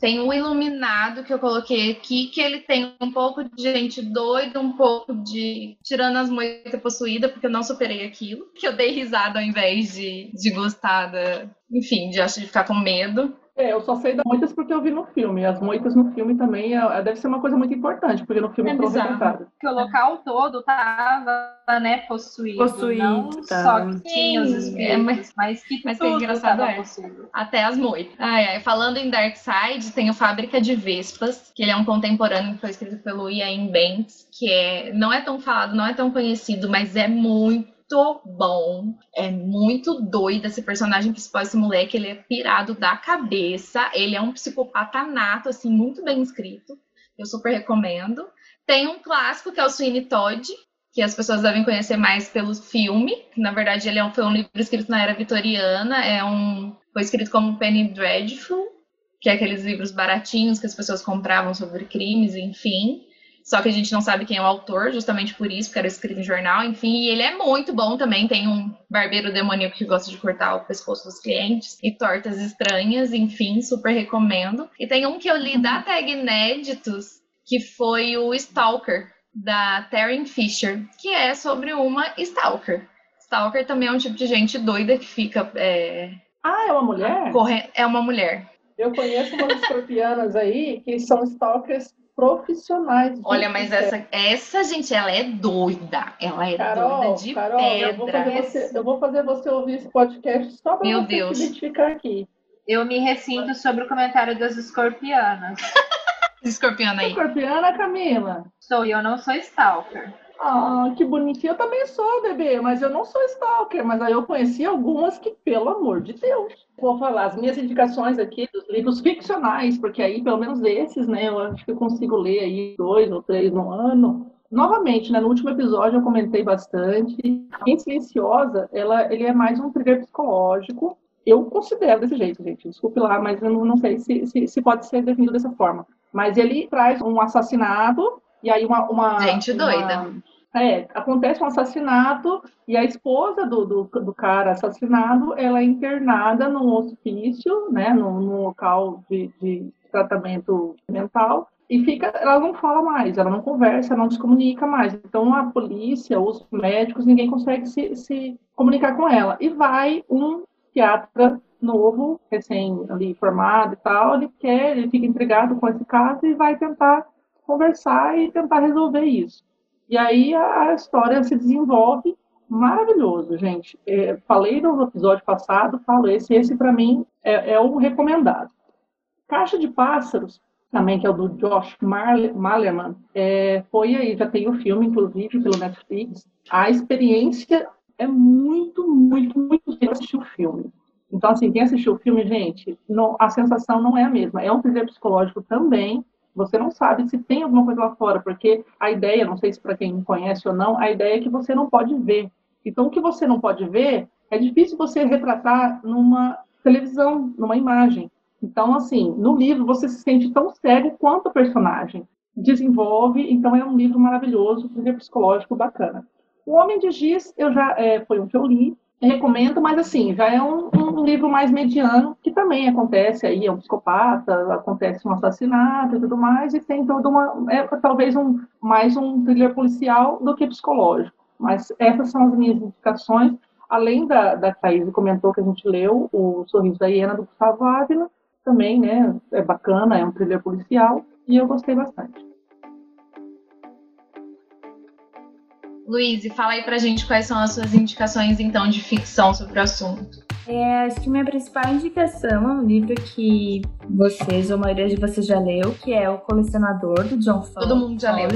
Tem o Iluminado que eu coloquei aqui, que ele tem um pouco de gente doida, um pouco de tirando as moitas possuídas, porque eu não superei aquilo. Que eu dei risada ao invés de, de gostar da. Enfim, de, de ficar com medo. É, eu só sei das moitas porque eu vi no filme. As moitas no filme também é, deve ser uma coisa muito importante, porque no filme É foram bizarro. retratadas. Que o local todo tava, né, possuído. Possuído, Não tá. só que tinha os espíritos, é, mas- mas que mas é tudo engraçado é. possuído. Até as moitas. Ai, ai. Falando em Darkseid, tem o Fábrica de Vespas, que ele é um contemporâneo que foi escrito pelo Ian Banks, que é, não é tão falado, não é tão conhecido, mas é muito bom. É muito doido esse personagem principal, esse moleque, ele é pirado da cabeça. Ele é um psicopata nato, assim, muito bem escrito. Eu super recomendo. Tem um clássico que é o Sweeney Todd, que as pessoas devem conhecer mais pelo filme. Na verdade, ele é um, foi um livro escrito na era vitoriana. É um, foi escrito como Penny Dreadful, que é aqueles livros baratinhos que as pessoas compravam sobre crimes, enfim. Só que a gente não sabe quem é o autor, justamente por isso, porque era escrito em jornal, enfim. E ele é muito bom também. Tem um barbeiro demoníaco que gosta de cortar o pescoço dos clientes e tortas estranhas, enfim, super recomendo. E tem um que eu li da tag Inéditos, que foi o Stalker, da Taryn Fisher, que é sobre uma Stalker. Stalker também é um tipo de gente doida que fica. É, Ah, é uma mulher? corre- é uma mulher. Eu conheço umas escorpianas aí que são stalkers profissionais. de Olha, mas essa, essa gente, ela é doida. Ela é Carol, doida de Carol, eu vou, pedra. fazer você, eu vou fazer você ouvir esse podcast só para você Deus. se identificar aqui. Eu me ressinto sobre o comentário das escorpianas. Escorpiana aí. Escorpiana, Camila. Sou e eu não sou stalker. Ah, que bonitinho. Eu também sou, bebê, mas eu não sou stalker. Mas aí eu conheci algumas que, pelo amor de Deus. Vou falar as minhas indicações aqui dos livros ficcionais, porque aí, pelo menos esses, né, eu acho que eu consigo ler aí dois ou três no ano. Novamente, né, no último episódio eu comentei bastante. Em Silenciosa, ela, ele é mais um thriller psicológico. Eu considero desse jeito, gente. Desculpe lá, mas eu não, não sei se, se, se pode ser definido dessa forma. Mas ele traz um assassinato e aí uma. uma Gente uma- doida. é, acontece um assassinato e a esposa do, do, do cara assassinado, ela é internada num hospício, né, num, num local de, de tratamento mental, e fica, ela não fala mais, ela não conversa, não se comunica mais. Então a polícia, os médicos, ninguém consegue se, se comunicar com ela. E vai um psiquiatra novo, recém ali formado e tal, ele quer, ele fica intrigado com esse caso e vai tentar conversar e tentar resolver isso. E aí a, história se desenvolve maravilhoso, gente. É, falei no episódio passado, falo esse, esse para mim é, é o recomendado. Caixa de Pássaros, também que é o do Josh Malerman, é, foi aí, já tem o filme, inclusive, pelo Netflix. A experiência é muito, muito, muito legal assistir o filme. Então, assim, quem assistiu o filme, gente, não- a sensação não é a mesma. É um thriller psicológico também. Você não sabe se tem alguma coisa lá fora, porque a ideia, não sei se para quem conhece ou não, a ideia é que você não pode ver. Então, o que você não pode ver, é difícil você retratar numa televisão, numa imagem. Então, assim, no livro você se sente tão cego quanto o personagem. Desenvolve, então é um livro maravilhoso, thriller psicológico bacana. O Homem de Giz, eu já é, foi um que eu li, recomendo, mas assim, já é um, um livro mais mediano, que também acontece aí, é um psicopata, acontece um assassinato e tudo mais, e tem toda uma, é talvez um, mais um thriller policial do que psicológico. Mas essas são as minhas indicações, além da, da Thaís comentou que a gente leu, o Sorriso da Hiena, do Gustavo Ávila, também, né, é bacana, é um thriller policial, e eu gostei bastante. Luiz, fala aí pra gente quais são as suas indicações, então, de ficção sobre o assunto. É, acho que minha principal indicação é um livro que vocês, ou a maioria de vocês já leu, que é O Colecionador, do John Fowles. Todo mundo já leu.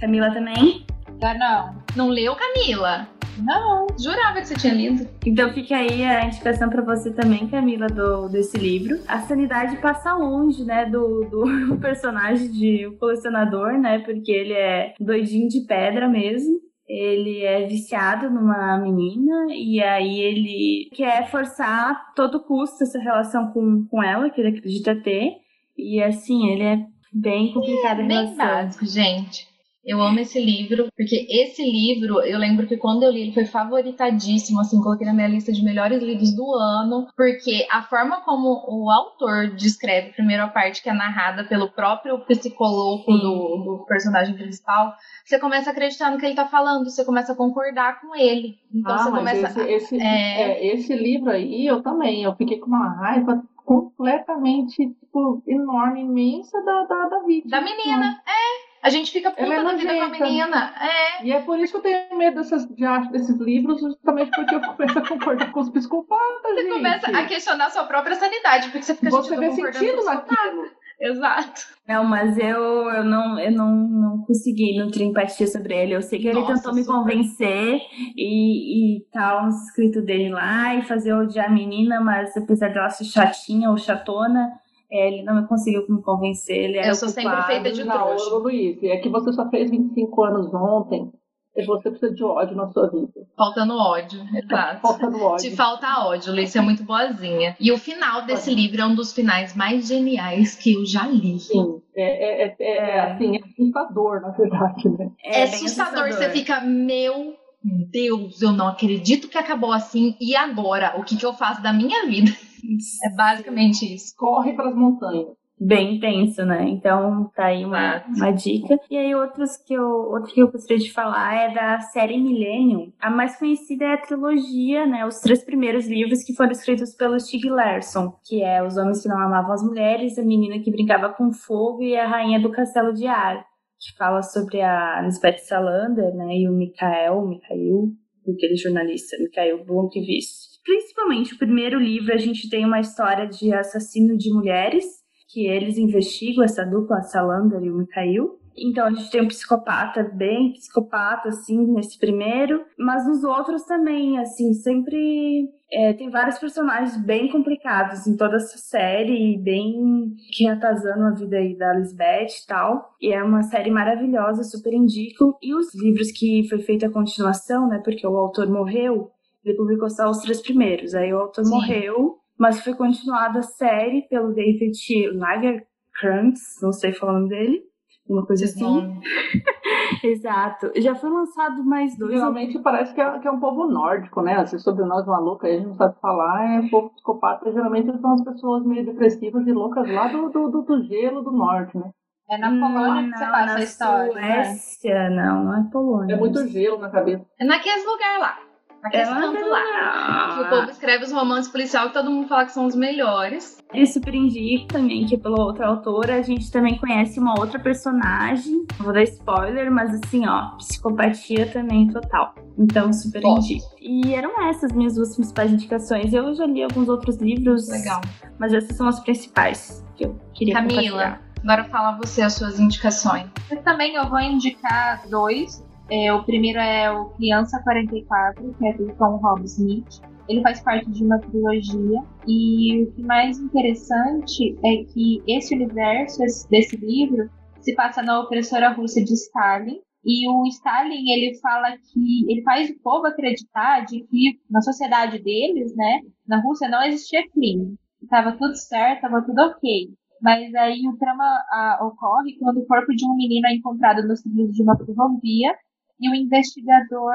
Camila também? Já não. Não leu, Camila? Não. Jurava que você tinha lido. Então fica aí a indicação pra você também, Camila, do, desse livro. A sanidade passa longe, né, do, do personagem de O Colecionador, né, porque ele é doidinho de pedra mesmo. Ele é viciado numa menina e aí ele quer forçar a todo custo essa relação com, com ela, que ele acredita ter. E assim, ele é bem complicado a Bem relação. básico, gente. Eu amo esse livro, porque esse livro, eu lembro que quando eu li, ele foi favoritadíssimo, assim, coloquei na minha lista de melhores livros do ano, porque a forma como o autor descreve, primeiro a parte que é narrada pelo próprio psicólogo do, do, personagem principal, você começa a acreditar no que ele tá falando, você começa a concordar com ele. Então ah, você mas começa. Esse, esse, é... É, esse livro aí, eu também, eu fiquei com uma raiva completamente, tipo, enorme, imensa da, da, da vítima. Da menina, é. A gente fica puta é da vida com a menina. É. E é por isso que eu tenho medo dessas, de, desses livros, justamente porque eu começo a concordar com os psicopatas, Você gente. começa a questionar a sua própria sanidade, porque você fica Você vê sentido naquilo. Exato. Não, mas eu, eu, não, eu não, não consegui nutrir empatia sobre ele. Eu sei que ele Nossa, tentou me super. convencer e, e tal, uns escritos dele lá e fazer odiar a menina, mas apesar dela ser chatinha ou chatona, ele não conseguiu me convencer. Ele era Eu sou sempre ocupado. feita de Não, trouxa. ô, Luiz, é que você só fez 25 anos ontem e você precisa de ódio na sua vida. Faltando ódio. Exato. Faltando ódio. Te falta ódio, Luiz, você é muito boazinha. E o final desse livro é um dos finais mais geniais que eu já li. Sim, é, é, é, é, assim, é assustador, na verdade, né? É, bem assustador, você fica, meu Deus, eu não acredito que acabou assim. E agora? O que, que eu faço da minha vida? É basicamente isso. Corre para as montanhas. bem intenso, né? Então tá aí uma, Exato. uma dica. E aí outros que eu, outro que eu gostaria de falar é da série Millennium. A mais conhecida é a trilogia, né? Os três primeiros livros que foram escritos pelo Stieg Larsson, que é Os Homens que Não Amavam as Mulheres, A Menina que Brincava com Fogo e A Rainha do Castelo de Ar, que fala sobre a Lisbeth Salander, né? E o Mikael, Mikhail, aquele jornalista, Mikhail Blomkvist. Principalmente o primeiro livro, a gente tem uma história de assassino de mulheres, que eles investigam essa dupla, a Salander e o Mikhail. Então a gente tem um psicopata, bem psicopata, assim, nesse primeiro. Mas nos outros também, assim, sempre é, tem vários personagens bem complicados em toda essa série, bem que atazando a vida aí da Lisbeth e tal. E é uma série maravilhosa, super indico. E os livros que foi feita a continuação, né, porque o autor morreu, ele publicou só os três primeiros. Aí o autor Sim. morreu, mas foi continuada a série pelo David Lagerkrantz, não sei falar o nome dele, uma coisa Esse assim. Exato. Já foi lançado mais dois. Geralmente parece que é, que é um povo nórdico, né? Esses sobrenós malucos aí, a gente não sabe falar, é povo psicopata. Geralmente são as pessoas meio depressivas e loucas lá do, do, do, do gelo do norte, né? É na Polônia que você passa na a história. né? Suécia, não, não é Polônia. É muito gelo na cabeça. É naqueles lugares lá. Naqueles É cantos lá. Que o povo escreve os romances policial que todo mundo fala que são os melhores. Ele super indica também que pela outra autora a gente também conhece uma outra personagem. Não vou dar spoiler, mas assim, ó, psicopatia também total. Então, super indico. E eram essas minhas duas principais indicações. Eu já li alguns outros livros, Legal. mas essas são as principais que eu queria Camila, compartilhar. agora fala você as suas indicações. Eu também eu vou indicar dois. É, o primeiro é o Criança 44, que é do Tom Rob Smith. Ele faz parte de uma trilogia. E o que mais interessante é que esse universo esse- desse livro se passa na opressora russa de Stalin. E o Stalin, ele fala que ele faz o povo acreditar de que na sociedade deles, né, na Rússia não existia crime. Tava tudo certo, tava tudo ok. Mas aí o trama ah, ocorre quando o corpo de um menino é encontrado nos trilhos de uma ferrovia e o investigador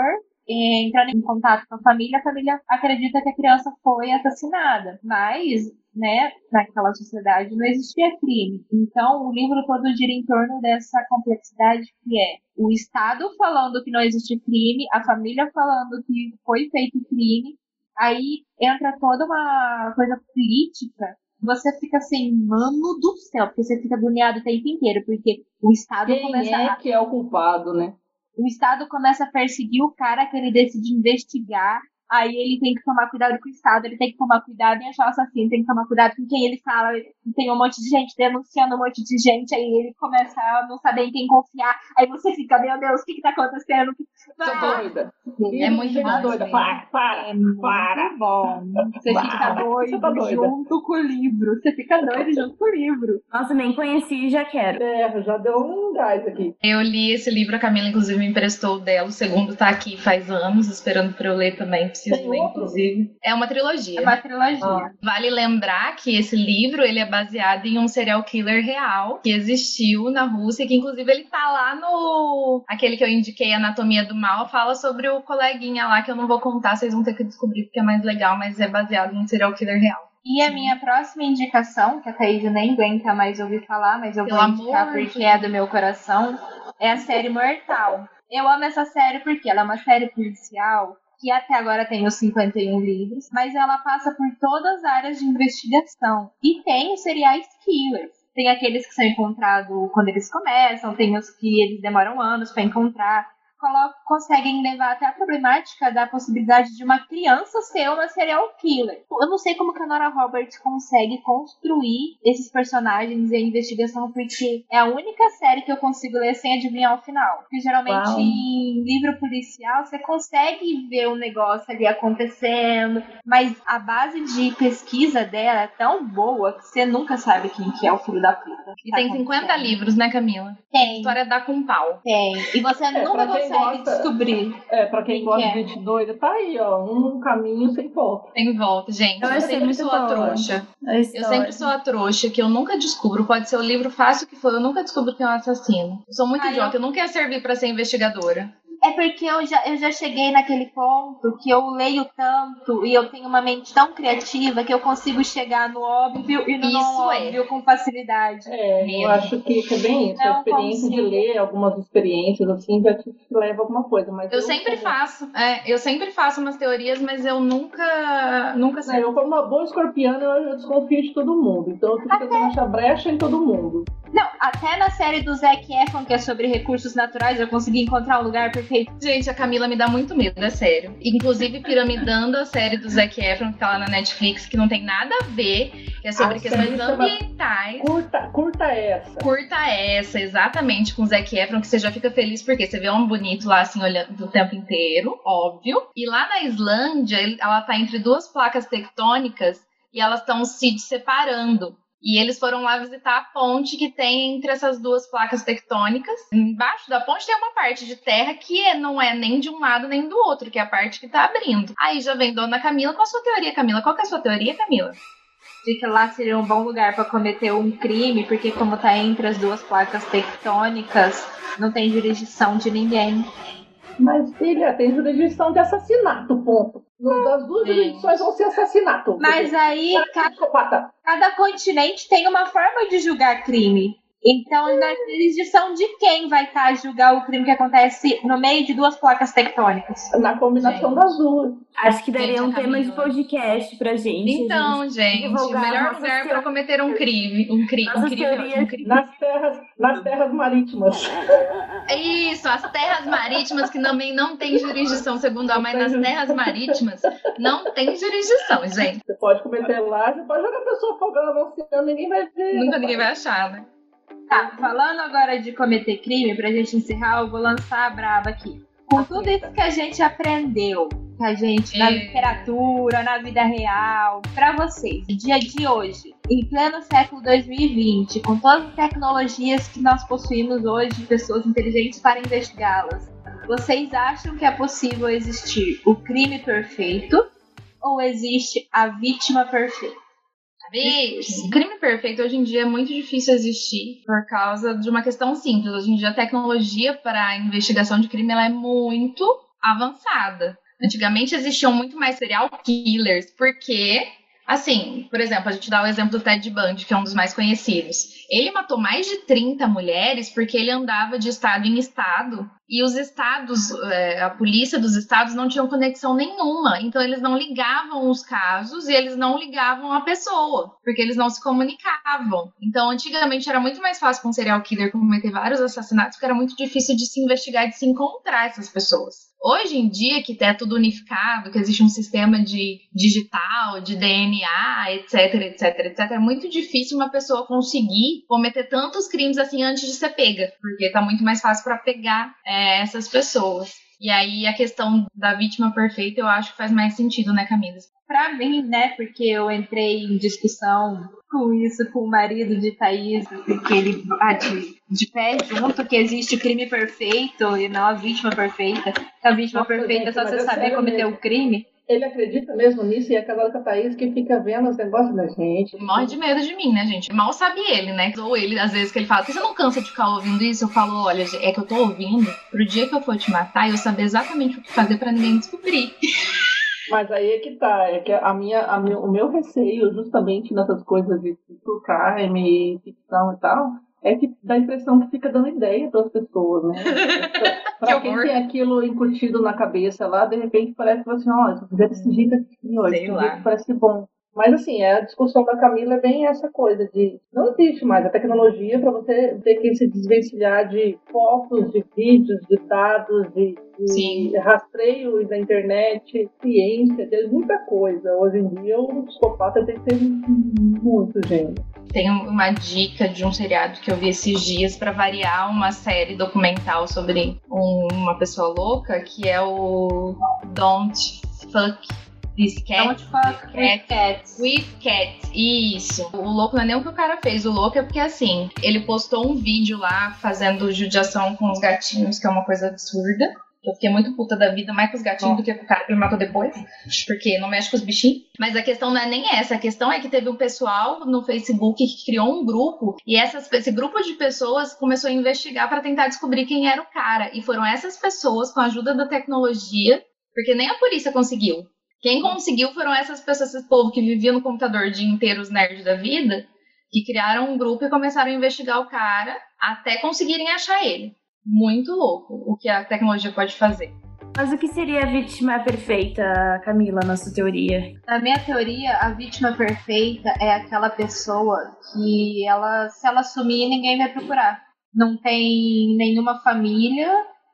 eh, entrando em contato com a família, a família acredita que a criança foi assassinada. Mas, né, naquela sociedade não existia crime. Então, o livro todo gira em torno dessa complexidade que é o Estado falando que não existe crime, a família falando que foi feito crime, aí entra toda uma coisa política você fica assim, mano do céu, porque você fica agoniado o tempo inteiro, porque o Estado Quem começa é a, que é o culpado, né? O Estado começa a perseguir o cara que ele decide investigar, aí ele tem que tomar cuidado com o Estado, ele tem que tomar cuidado em achar o assassino, tem que tomar cuidado com quem ele fala, tem um monte de gente denunciando um monte de gente, aí ele começa a não saber em quem confiar, aí você fica, meu Deus, o que que tá acontecendo? Tô doida. É muito Gente bom doida. Para, para, é muito para. bom. Você fica Para. doido Você tá doida. junto com o livro. Você fica doido junto com o livro. Nossa, nem conheci e já quero. É, já deu um gás aqui. Eu li esse livro, a Camila inclusive me emprestou o dela. O segundo tá aqui faz anos, esperando pra eu ler também. Preciso Tem ler, outro? inclusive. É uma trilogia. É uma trilogia. Ah. Vale lembrar que esse livro ele é baseado em um serial killer real que existiu na Rússia, que inclusive ele tá lá no aquele que eu indiquei, Anatomia do Mal, fala sobre o coleguinha lá que eu não vou contar, vocês vão ter que descobrir porque é mais legal, mas é baseado em um serial killer real. E a minha próxima indicação, que a Thaís nem aguenta mais ouvir falar, mas eu Pelo vou indicar amor porque é do meu coração, é a série Mortal. Eu amo essa série porque ela é uma série policial que até agora tem os 51 livros, mas ela passa por todas as áreas de investigação. E tem os serial killers. Tem aqueles que são encontrados quando eles começam, tem os que eles demoram anos para encontrar. Conseguem levar até a problemática da possibilidade de uma criança ser uma serial killer. Eu não sei como que a Nora Roberts consegue construir esses personagens e a investigação, porque é a única série que eu consigo ler sem adivinhar o final. Porque geralmente Uau. em livro policial você consegue ver o negócio ali acontecendo, mas a base de pesquisa dela é tão boa que você nunca sabe quem que é o filho da puta. E tem 50 livros, né, Camila? A Tem, história dá com pau. tem. E você É, nunca pra quem consegue gosta- descobrir. É, pra quem Quem gosta que é? de gente doida, tá aí, ó. Um caminho sem volta. Tem volta, gente. Eu Eu, achei sempre muito sou a trouxa. A Eu sempre sou a trouxa que eu nunca descubro. Pode ser o livro fácil que for, eu nunca descubro quem é o assassino. Eu sou muito Ah, idiota, eu não quero servir pra ser investigadora. É porque eu já, eu já cheguei naquele ponto que eu leio tanto e eu tenho uma mente tão criativa que eu consigo chegar no óbvio e no Isso não é. óbvio com facilidade. É, Mesmo. eu acho que, é bem isso. Não a experiência de consigo. ler algumas experiências, assim, já te leva a alguma coisa. Mas Eu sempre como- faço, é, eu sempre faço umas teorias, mas eu nunca, nunca sei. eu, como uma boa escorpiana, eu, eu desconfio de todo mundo. Então eu fico tentando achar brecha em todo mundo. Não, até na série do Zac Efron, que é sobre recursos naturais, eu consegui encontrar um lugar perfeito. Gente, a Camila me dá muito medo, é sério. Inclusive, piramidando a série do Zac Efron, que tá lá na Netflix, que não tem nada a ver, que é sobre A questões ambientais. Curta, curta essa. Curta essa, exatamente, com o Zac Efron, que você já fica feliz porque você vê um bonito lá, assim, olhando o tempo inteiro, óbvio. E lá na Islândia, ela tá entre duas placas tectônicas e elas estão se separando. E eles foram lá visitar a ponte que tem entre essas duas placas tectônicas. Embaixo da ponte tem uma parte de terra que é- não é nem de um lado nem do outro, que é a parte que tá abrindo. Aí já vem Dona Camila com a sua teoria, Camila. Qual que é a sua teoria, Camila? De que lá seria um bom lugar pra cometer um crime, porque como tá entre as duas placas tectônicas, não tem jurisdição de ninguém. Mas, filha, tem jurisdição de assassinato, ponto. Das duas jurisdições vão ser assassinato. Mas aí Cara, ca- psicopata. cada continente tem uma forma de julgar crime. Então, na jurisdição de quem vai estar a julgar o crime que acontece no meio de duas placas tectônicas? Na combinação Gente. das duas. Acho que daria Gente, um tema de podcast pra gente. Então, gente, o divulgar melhor lugar para cometer um crime. Um crime. Um crime, teorias. um crime. Nas terras, nas terras marítimas. Isso, as terras marítimas que também não tem jurisdição, segundo a mãe, nas terras marítimas não tem jurisdição, gente. Você pode cometer lá, você pode jogar a pessoa afogando no oceano, ninguém vai ver. Nunca ninguém vai achar, né? Tá, falando agora de cometer crime, pra gente encerrar, eu vou lançar a brava aqui. Com tudo isso que a gente aprendeu, que a gente na É. literatura, na vida real, pra vocês, no dia de hoje, em pleno século 2020, com todas as tecnologias que nós possuímos hoje, pessoas inteligentes para investigá-las, vocês acham que é possível existir o crime perfeito ou existe a vítima perfeita? Bicho, crime perfeito hoje em dia é muito difícil existir por causa de uma questão simples. Hoje em dia a tecnologia para investigação de crime ela é muito avançada. Antigamente existiam muito mais serial killers, porque, assim, por exemplo, a gente dá o exemplo do Ted Bundy, que é um dos mais conhecidos. Ele matou mais de 30 mulheres porque ele andava de estado em estado e os estados, é, a polícia dos estados não tinham conexão nenhuma. Então eles não ligavam os casos e eles não ligavam a pessoa, porque eles não se comunicavam. Então antigamente era muito mais fácil com um serial killer cometer vários assassinatos, porque era muito difícil de se investigar e de se encontrar essas pessoas. Hoje em dia, que é tudo unificado, que existe um sistema de digital, de DNA, etc, etc, etc, é muito difícil uma pessoa conseguir cometer tantos crimes assim antes de ser pega, porque tá muito mais fácil para pegar é, essas pessoas. E aí a questão da vítima perfeita eu acho que faz mais sentido, né, Camila? Pra mim, né, porque eu entrei em discussão com isso com o marido de Thaís, que ele bate de pé junto que existe o crime perfeito e não a vítima perfeita. A vítima Nossa, perfeita é gente, só você é saber cometer o crime. Ele acredita mesmo nisso e é casado com a Thaís que fica vendo os negócios da gente. Morre de medo de mim, né, gente? Mal sabe ele, né? Ou ele, às vezes, que ele fala, você não cansa de ficar ouvindo isso? Eu falo, olha, é que eu tô ouvindo pro dia que eu for te matar, eu saber exatamente o que fazer pra ninguém descobrir. Mas aí é que tá, é que a minha, a meu, o meu receio, justamente nessas coisas de true crime, ficção e tal, é que dá a impressão que fica dando ideia para as pessoas, né? Para quem tem aquilo incutido na cabeça lá, de repente parece assim, ó, oh, se fizer desse jeito aqui, ó, esse jeito parece bom. Mas assim, a discussão da Camila é bem essa coisa de não existe mais a tecnologia para você ter que se desvencilhar de fotos, de vídeos, de dados, de, de rastreio da internet, ciência, de muita coisa. Hoje em dia o psicopata tem que ser muito gênio. Tem uma dica de um seriado que eu vi esses dias para variar uma série documental sobre um, uma pessoa louca, que é o Don't Fuck This cat, fuck with cats. With cats. Isso. O louco não é nem o que o cara fez. O louco é porque, assim, ele postou um vídeo lá fazendo judiação com os gatinhos, que é uma coisa absurda. Eu fiquei muito puta da vida, mais com os gatinhos oh. do que com o cara que ele matou depois. Porque não mexe com os bichinhos. Mas a questão não é nem essa. A questão é que teve um pessoal no Facebook que criou um grupo. E essas, esse grupo de pessoas começou a investigar para tentar descobrir quem era o cara. E foram essas pessoas, com a ajuda da tecnologia, porque nem a polícia conseguiu. Quem conseguiu foram essas pessoas, esse povo que vivia no computador o dia inteiro, os nerds da vida, que criaram um grupo e começaram a investigar o cara até conseguirem achar ele. Muito louco o que a tecnologia pode fazer. Mas o que seria a vítima perfeita, Camila, na sua teoria? Na minha teoria, a vítima perfeita é aquela pessoa que ela, se ela sumir, ninguém vai procurar. Não tem nenhuma família,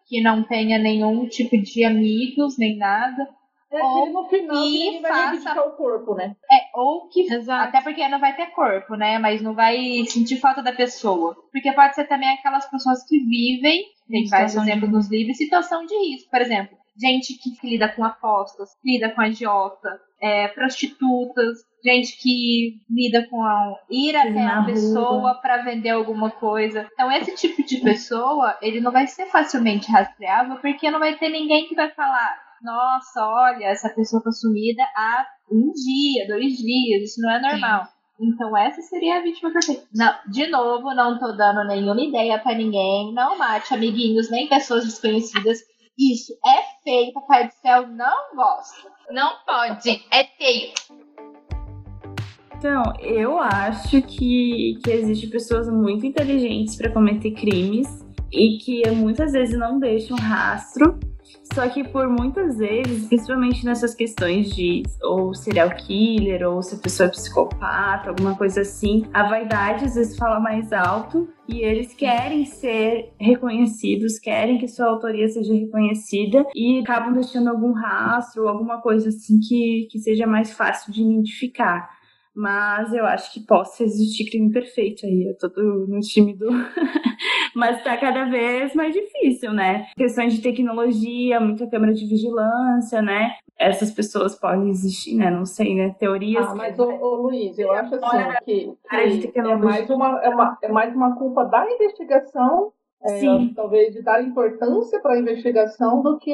que não tenha nenhum tipo de amigos, nem nada é ou no final que faça o corpo, né? É, ou que Exato. até porque não vai ter corpo, né? Mas não vai sentir falta da pessoa. Porque pode ser também aquelas pessoas que vivem, tem vários exemplos nos livros, situação de risco. Por exemplo, gente que lida com apostas, lida com agiota, é, prostitutas, gente que lida com a, ir até a pessoa para vender alguma coisa. Então, esse tipo de pessoa, ele não vai ser facilmente rastreável porque não vai ter ninguém que vai falar nossa, olha, essa pessoa tá sumida há um dia, dois dias, isso não é normal. Sim. Então essa seria a vítima perfeita. Não, de novo, não tô dando nenhuma ideia para ninguém. Não mate amiguinhos nem pessoas desconhecidas. Isso é feio, Papai do Céu não gosta. Não pode, é feio. Então, eu acho que, que existem pessoas muito inteligentes para cometer crimes e que muitas vezes não deixam rastro só que por muitas vezes, principalmente nessas questões de ou serial killer, ou se a pessoa é psicopata, alguma coisa assim, a vaidade às vezes fala mais alto e eles querem ser reconhecidos, querem que sua autoria seja reconhecida e acabam deixando algum rastro alguma coisa assim que, que seja mais fácil de identificar. Mas eu acho que possa existir crime perfeito aí. Eu tô no time do. Mas tá cada vez mais difícil, né? Questões de tecnologia, muita câmera de vigilância, né? Essas pessoas podem existir, né? Não sei, né? Teorias. Ah, mas, ô, ô Luiz, eu acho assim que, que é, mais uma, é, uma, é mais uma culpa da investigação é, talvez de dar importância para a investigação do que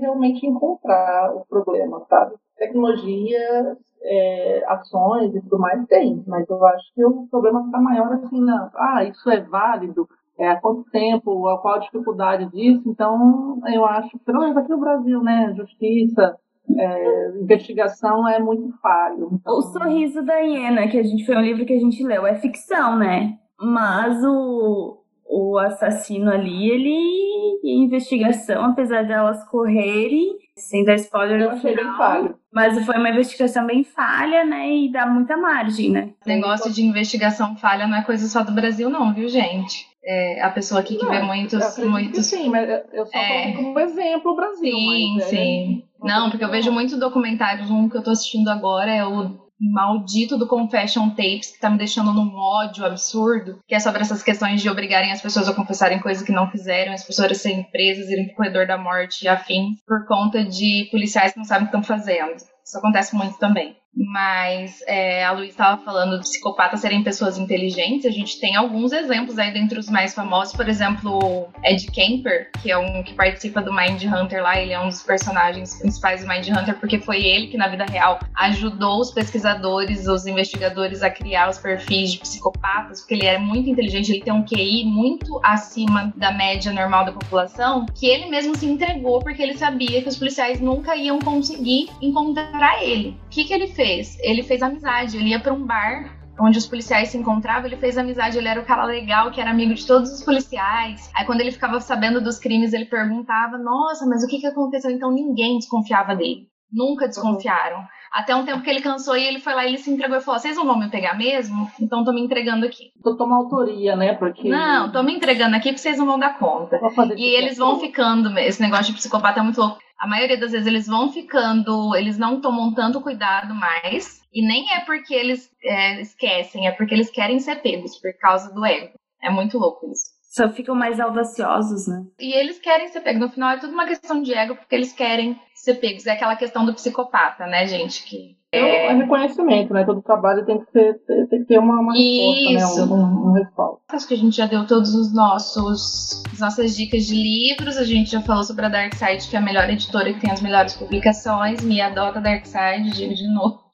realmente encontrar o problema, sabe? Tecnologia é, ações e tudo mais, tem, mas eu acho que o problema está maior assim, não, ah, isso é válido, é, há quanto tempo, qual a dificuldade disso, então eu acho, pelo menos aqui no Brasil, né, justiça, é, investigação é muito falho. Então... O Sorriso da Hiena, que a gente foi um livro que a gente leu, é ficção, né? Mas o, o assassino ali, ele investigação, apesar delas correrem, sem dar spoiler eu achei bem falho. Mas foi uma investigação bem falha, né? E dá muita margem, né? Negócio de investigação falha não é coisa só do Brasil, não, viu, gente? É, a pessoa aqui que não, vê muitos. muitos... Sim, mas eu só é... como exemplo o Brasil. Sim, mas, é sim. É... Não, porque eu vejo muito documentários. Um que eu tô assistindo agora é o maldito do Confession Tapes, que tá me deixando num ódio absurdo, que é sobre essas questões de obrigarem as pessoas a confessarem coisas que não fizeram, as pessoas serem presas, irem pro corredor da morte e afins, por conta de policiais que não sabem o que estão fazendo. Isso acontece muito também. Mas é, a Luísa estava falando de psicopatas serem pessoas inteligentes. A gente tem alguns exemplos aí dentre os mais famosos. Por exemplo, Ed Kemper, que é um que participa do Mind Hunter lá. Ele é um dos personagens principais do Mind Hunter, porque foi ele que, na vida real, ajudou os pesquisadores, os investigadores a criar os perfis de psicopatas, porque ele era muito inteligente. Ele tem um QI muito acima da média normal da população, que ele mesmo se entregou porque ele sabia que os policiais nunca iam conseguir encontrar ele. O que, que ele fez? Fez? Ele fez amizade, ele ia para um bar onde os policiais se encontravam, ele fez amizade, ele era o cara legal, que era amigo de todos os policiais. Aí quando ele ficava sabendo dos crimes, ele perguntava: "Nossa, mas o que que aconteceu?" Então ninguém desconfiava dele. Nunca desconfiaram. Até um tempo que ele cansou e ele foi lá e ele se entregou e falou: Vocês não vão me pegar mesmo? Então tô me entregando aqui. Tô tomando autoria, né? Porque. Não, tô me entregando aqui porque vocês não vão dar conta. E eles vão ficando. Esse negócio de psicopata é muito louco. A maioria das vezes eles vão ficando. Eles não tomam tanto cuidado mais. E nem é porque eles é, esquecem, é porque eles querem ser pegos por causa do ego. É muito louco isso. Só ficam mais audaciosos, né? E eles querem ser pegos. No final é tudo uma questão de ego, porque eles querem ser pegos. É aquela questão do psicopata, né, gente? Que é, é reconhecimento, né? Todo trabalho tem que, ser, tem que ter uma, uma resposta, né? Um, um, um respaldo. Acho que a gente já deu todos os nossos as nossas dicas de livros. A gente já falou sobre a Dark Side, que é a melhor editora que tem as melhores publicações. Me adota Dark Side, digo de novo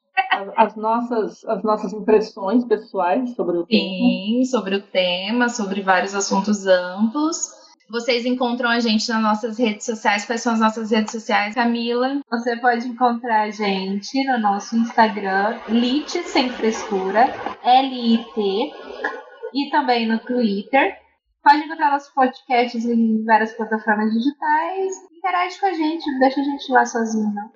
as, nossas, as nossas impressões pessoais sobre o tema. Sim, sobre o tema, sobre vários assuntos amplos. Vocês encontram a gente nas nossas redes sociais. Quais são as nossas redes sociais, Camila? Você pode encontrar a gente no nosso Instagram, Lit Sem Frescura, L-I-T, e também no Twitter. Pode encontrar nossos podcasts em várias plataformas digitais. Interage com a gente, deixa a gente lá sozinho, não.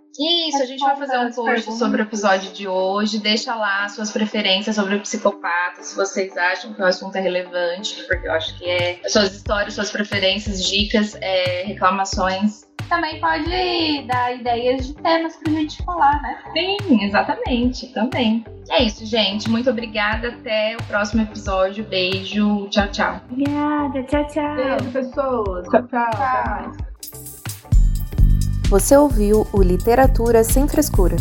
Isso, a gente vai fazer um post sobre o episódio de hoje. Deixa lá suas preferências sobre o psicopata, se vocês acham que o assunto é relevante, porque eu acho que é. Suas histórias, suas preferências, dicas, é, reclamações. Também pode dar ideias de temas pra gente falar, né? Sim, exatamente, também. É isso, gente. Muito obrigada. Até o próximo episódio. Beijo. Tchau, tchau. Obrigada. Tchau, tchau. Beijo, pessoas. Tchau, tchau. tchau. Você ouviu o Literatura Sem Frescura.